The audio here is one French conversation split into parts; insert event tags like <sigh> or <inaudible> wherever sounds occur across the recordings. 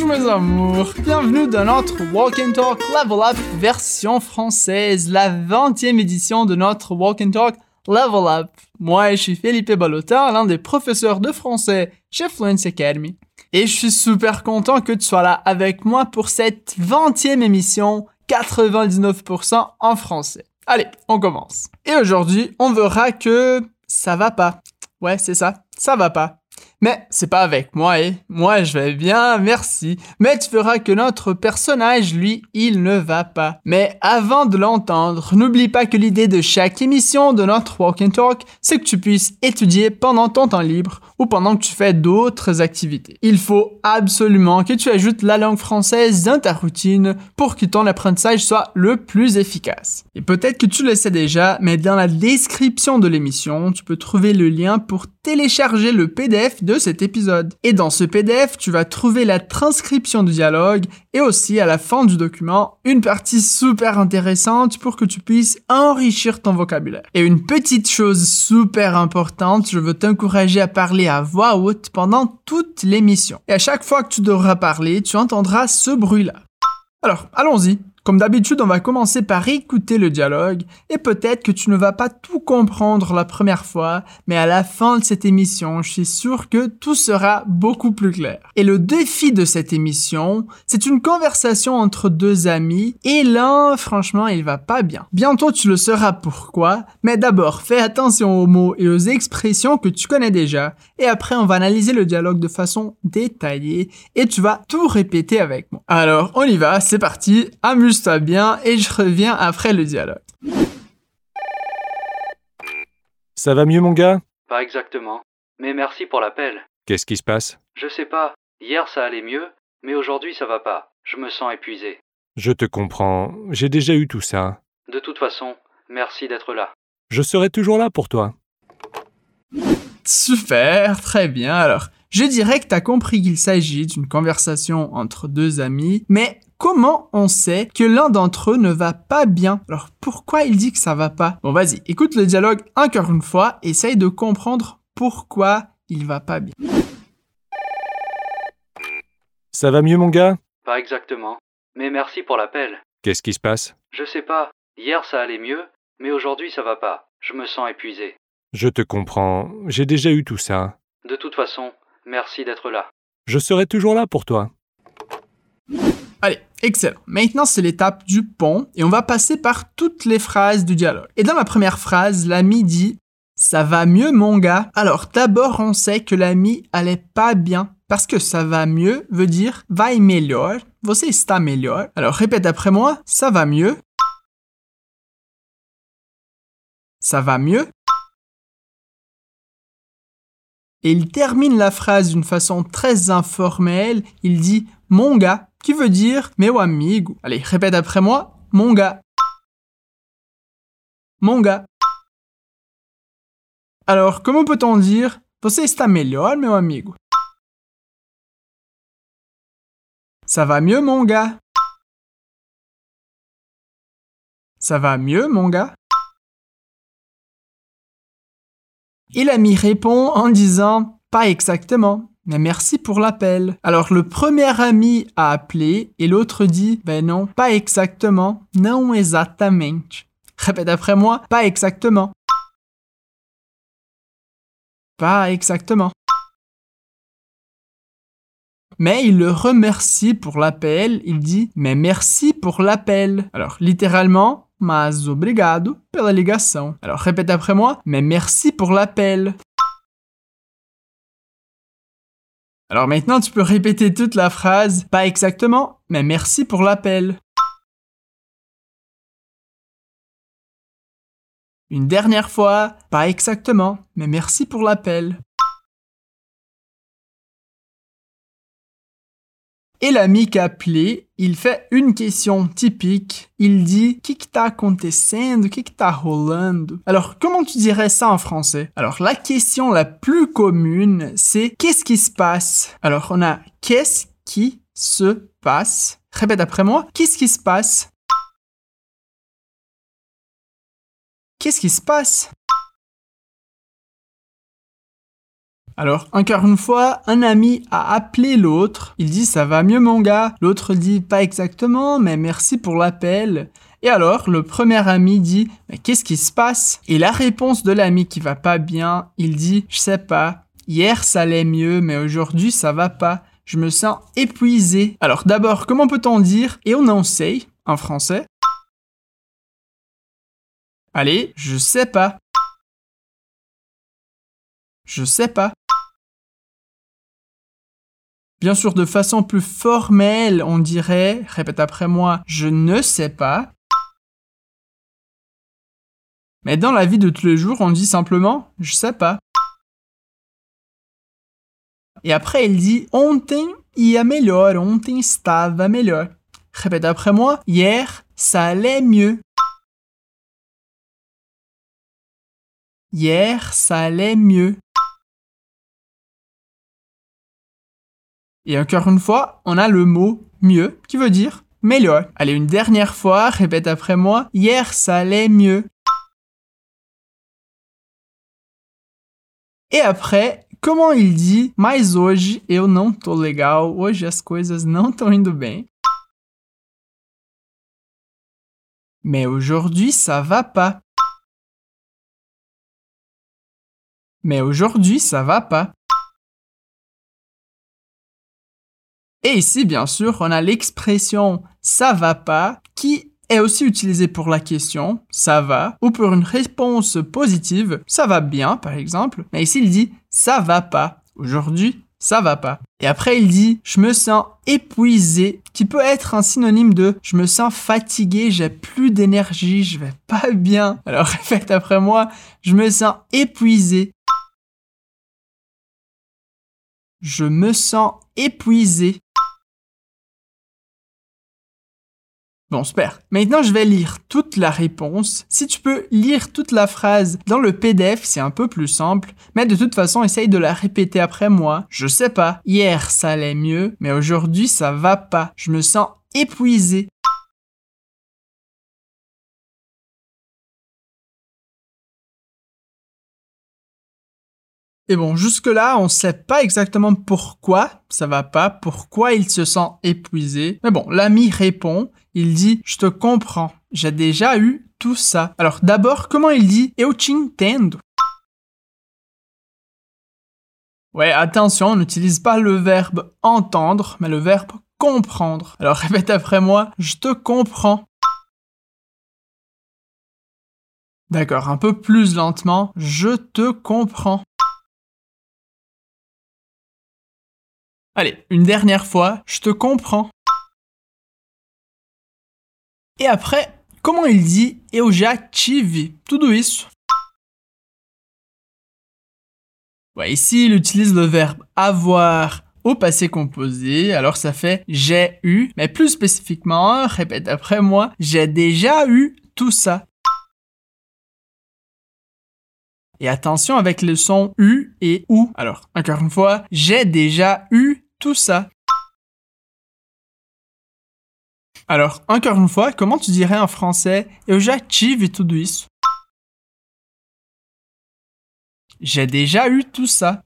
Bonjour mes amours, bienvenue dans notre Walk and Talk Level Up version française, la 20e édition de notre Walk and Talk Level Up. Moi, je suis Felipe Balotin, l'un des professeurs de français chez Fluency Academy. Et je suis super content que tu sois là avec moi pour cette 20e émission 99% en français. Allez, on commence. Et aujourd'hui, on verra que ça va pas. Ouais, c'est ça, ça va pas. Mais c'est pas avec moi, et moi je vais bien, merci. Mais tu verras que notre personnage, lui, il ne va pas. Mais avant de l'entendre, n'oublie pas que l'idée de chaque émission de notre Walk and Talk, c'est que tu puisses étudier pendant ton temps libre ou pendant que tu fais d'autres activités. Il faut absolument que tu ajoutes la langue française dans ta routine pour que ton apprentissage soit le plus efficace. Et peut-être que tu le sais déjà, mais dans la description de l'émission, tu peux trouver le lien pour télécharger le PDF de cet épisode. Et dans ce PDF, tu vas trouver la transcription du dialogue et aussi à la fin du document, une partie super intéressante pour que tu puisses enrichir ton vocabulaire. Et une petite chose super importante, je veux t'encourager à parler à voix haute pendant toute l'émission. Et à chaque fois que tu devras parler, tu entendras ce bruit-là. Alors, allons-y. Comme d'habitude, on va commencer par écouter le dialogue et peut-être que tu ne vas pas tout comprendre la première fois, mais à la fin de cette émission, je suis sûr que tout sera beaucoup plus clair. Et le défi de cette émission, c'est une conversation entre deux amis et l'un, franchement, il va pas bien. Bientôt, tu le sauras pourquoi, mais d'abord, fais attention aux mots et aux expressions que tu connais déjà et après, on va analyser le dialogue de façon détaillée et tu vas tout répéter avec moi. Alors, on y va, c'est parti, amuse amuse bien et je reviens après le dialogue. Ça va mieux, mon gars? Pas exactement. Mais merci pour l'appel. Qu'est-ce qui se passe? Je sais pas. Hier ça allait mieux, mais aujourd'hui ça va pas. Je me sens épuisé. Je te comprends. J'ai déjà eu tout ça. De toute façon, merci d'être là. Je serai toujours là pour toi. Super, très bien. Alors, je dirais que tu as compris qu'il s'agit d'une conversation entre deux amis, mais comment on sait que l'un d'entre eux ne va pas bien? Alors pourquoi il dit que ça va pas? Bon vas-y, écoute le dialogue encore une fois, essaye de comprendre pourquoi il va pas bien. Ça va mieux mon gars? Pas exactement. Mais merci pour l'appel. Qu'est-ce qui se passe? Je sais pas. Hier ça allait mieux, mais aujourd'hui ça va pas. Je me sens épuisé. Je te comprends. J'ai déjà eu tout ça. De toute façon, merci d'être là. Je serai toujours là pour toi. Excellent. Maintenant, c'est l'étape du pont et on va passer par toutes les phrases du dialogue. Et dans la première phrase, l'ami dit ça va mieux mon gars. Alors d'abord, on sait que l'ami allait pas bien parce que ça va mieux veut dire vai melhor. Você está melhor. Alors répète après moi, ça va mieux. Ça va mieux. Et il termine la phrase d'une façon très informelle. Il dit mon gars qui veut dire meu amigo. Allez, répète après moi, mon gars. Mon gars. Alors, comment peut-on dire Você está melhor, meu amigo? Ça va mieux, mon gars Ça va mieux, mon gars Et l'ami répond en disant Pas exactement. Mais merci pour l'appel. Alors le premier ami a appelé et l'autre dit Ben non, pas exactement. Non exatamente. Répète après moi, pas exactement. Pas exactement. Mais il le remercie pour l'appel, il dit Mais merci pour l'appel. Alors littéralement, mas obrigado pela ligação. Alors répète après moi Mais merci pour l'appel. Alors maintenant, tu peux répéter toute la phrase, pas exactement, mais merci pour l'appel. Une dernière fois, pas exactement, mais merci pour l'appel. Et l'ami qui a appelé, il fait une question typique. Il dit « que que tá acontecendo? que que tá rolando? » Alors, comment tu dirais ça en français? Alors, la question la plus commune, c'est « qu'est-ce qui se passe? » Alors, on a « qu'est-ce qui se passe? » Répète après moi. Qu'est-ce qui se passe? Qu'est-ce qui se passe? Alors, encore une fois, un ami a appelé l'autre. Il dit ça va mieux mon gars. L'autre dit pas exactement, mais merci pour l'appel. Et alors, le premier ami dit mais qu'est-ce qui se passe? Et la réponse de l'ami qui va pas bien, il dit je sais pas. Hier ça allait mieux, mais aujourd'hui ça va pas. Je me sens épuisé. Alors d'abord, comment peut-on dire? Et on en sait en français Allez, je sais pas. Je sais pas. Bien sûr, de façon plus formelle, on dirait, répète après moi, je ne sais pas. Mais dans la vie de tous les jours, on dit simplement, je sais pas. Et après, il dit, ontem ia melhor, ontem estava melhor. Répète après moi, hier, ça allait mieux. Hier, ça allait mieux. Et encore une fois, on a le mot mieux qui veut dire meilleur. Allez, une dernière fois, répète après moi. Hier, ça allait mieux. Et après, comment il dit Mas hoje eu não tô legal, hoje as coisas não estão indo bem. Mais aujourd'hui, ça va pas. Mais aujourd'hui, ça va pas. Et ici, bien sûr, on a l'expression ça va pas qui est aussi utilisée pour la question ça va ou pour une réponse positive ça va bien par exemple. Mais ici, il dit ça va pas. Aujourd'hui, ça va pas. Et après, il dit je me sens épuisé, qui peut être un synonyme de je me sens fatigué, j'ai plus d'énergie, je vais pas bien. Alors répète après moi, je me sens épuisé. Je me sens épuisé. Bon, super. Maintenant, je vais lire toute la réponse. Si tu peux lire toute la phrase dans le PDF, c'est un peu plus simple. Mais de toute façon, essaye de la répéter après moi. Je sais pas. Hier, ça allait mieux, mais aujourd'hui, ça va pas. Je me sens épuisé. Et bon, jusque-là, on sait pas exactement pourquoi ça va pas, pourquoi il se sent épuisé. Mais bon, l'ami répond, il dit, je te comprends, j'ai déjà eu tout ça. Alors d'abord, comment il dit Eu Ouais, attention, on n'utilise pas le verbe entendre, mais le verbe comprendre. Alors <laughs> répète après moi, je te comprends. D'accord, un peu plus lentement, je te comprends. Allez, une dernière fois, je te comprends. Et après, comment il dit eu já tive tudo isso? Ici, il utilise le verbe avoir au passé composé, alors ça fait j'ai eu, mais plus spécifiquement, répète après moi, j'ai déjà eu tout ça. Et attention avec le son U et OU. Alors, encore une fois, j'ai déjà eu tout ça. Alors, encore une fois, comment tu dirais en français Eu? J'ai déjà eu tout ça.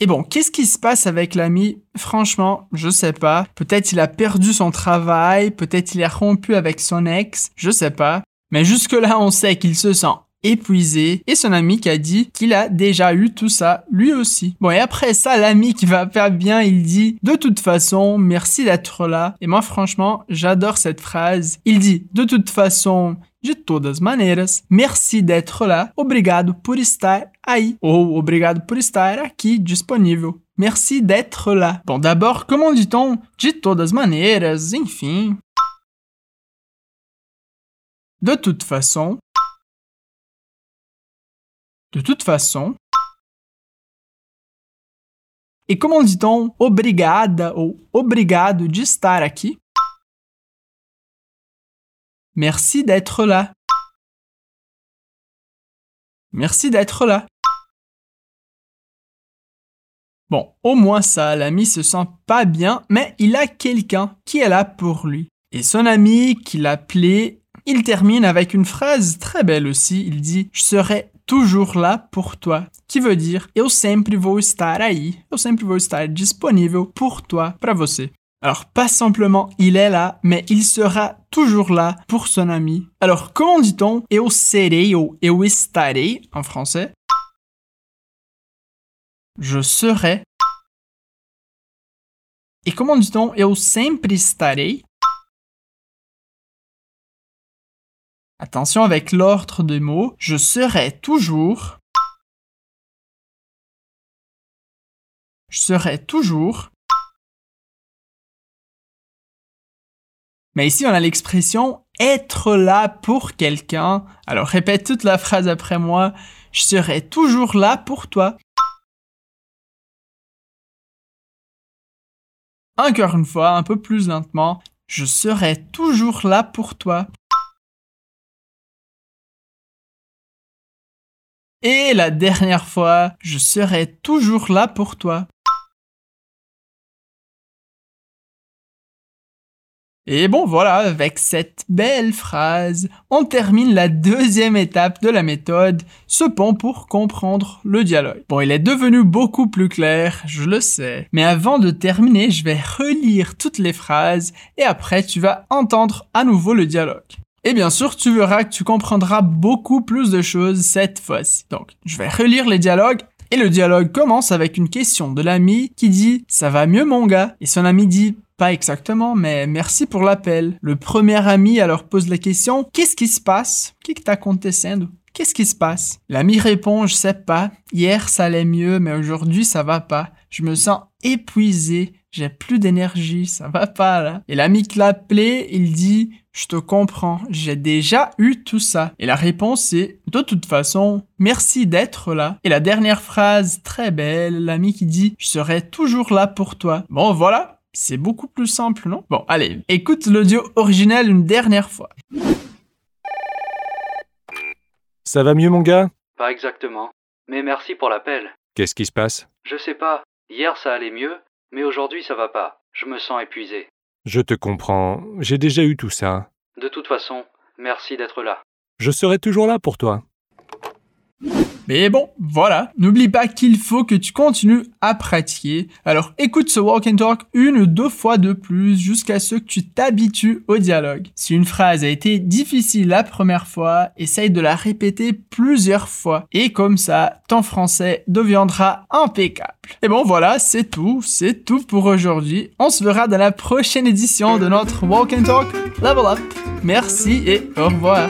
Et bon, qu'est-ce qui se passe avec l'ami? Franchement, je sais pas. Peut-être il a perdu son travail, peut-être il a rompu avec son ex, je sais pas. Mais jusque-là, on sait qu'il se sent épuisé et son ami qui a dit qu'il a déjà eu tout ça lui aussi. Bon et après ça l'ami qui va faire bien il dit de toute façon merci d'être là et moi franchement j'adore cette phrase. Il dit de toute façon de todas maneiras, merci d'être là, obrigado por estar aí, ou obrigado por estar aqui disponível. Merci d'être là. Bon, d'abord, comment dit-on de todas maneiras, enfim, de toute façon. De toute façon. Et comment dit-on obrigada ou obrigado de estar aqui? Merci d'être là. Merci d'être là. Bon, au moins ça, l'ami se sent pas bien, mais il a quelqu'un qui est là pour lui. Et son ami, qui l'appelait il termine avec une phrase très belle aussi. Il dit Je serais toujours là pour toi, qui veut dire eu sempre vou estar aí, eu sempre vou estar disponível pour toi, para você. Alors pas simplement il est là, mais il sera toujours là pour son ami. Alors comment dit-on eu serei ou eu estarei en français? Je serai. Et comment dit-on eu sempre estarei? Attention avec l'ordre des mots, je serai toujours. Je serai toujours. Mais ici, on a l'expression être là pour quelqu'un. Alors répète toute la phrase après moi. Je serai toujours là pour toi. Encore une fois, un peu plus lentement. Je serai toujours là pour toi. Et la dernière fois, je serai toujours là pour toi. Et bon voilà, avec cette belle phrase, on termine la deuxième étape de la méthode, ce pont pour comprendre le dialogue. Bon, il est devenu beaucoup plus clair, je le sais, mais avant de terminer, je vais relire toutes les phrases et après tu vas entendre à nouveau le dialogue. Et bien sûr, tu verras que tu comprendras beaucoup plus de choses cette fois-ci. Donc, je vais relire les dialogues et le dialogue commence avec une question de l'ami qui dit ⁇ Ça va mieux mon gars ?⁇ Et son ami dit ⁇ Pas exactement, mais merci pour l'appel. Le premier ami alors pose la question ⁇ Qu'est-ce qui se passe? Qui t'a acontecendo Qu'est-ce qui se passe? L'ami répond ⁇ Je sais pas. Hier ça allait mieux, mais aujourd'hui ça va pas. Je me sens épuisé. J'ai plus d'énergie. Ça va pas là. Et l'ami qui l'a appelé, il dit ⁇ je te comprends, j'ai déjà eu tout ça. Et la réponse est, de toute façon, merci d'être là. Et la dernière phrase, très belle, l'ami qui dit, je serai toujours là pour toi. Bon, voilà. C'est beaucoup plus simple, non? Bon, allez, écoute l'audio original une dernière fois. Ça va mieux mon gars? Pas exactement. Mais merci pour l'appel. Qu'est-ce qui se passe? Je sais pas. Hier ça allait mieux, mais aujourd'hui ça va pas. Je me sens épuisé. Je te comprends, j'ai déjà eu tout ça. De toute façon, merci d'être là. Je serai toujours là pour toi. Mais bon, voilà. N'oublie pas qu'il faut que tu continues à pratiquer. Alors écoute ce walk and talk une ou deux fois de plus jusqu'à ce que tu t'habitues au dialogue. Si une phrase a été difficile la première fois, essaye de la répéter plusieurs fois. Et comme ça, ton français deviendra impeccable. Et bon voilà, c'est tout. C'est tout pour aujourd'hui. On se verra dans la prochaine édition de notre walk and talk Level Up. Merci et au revoir.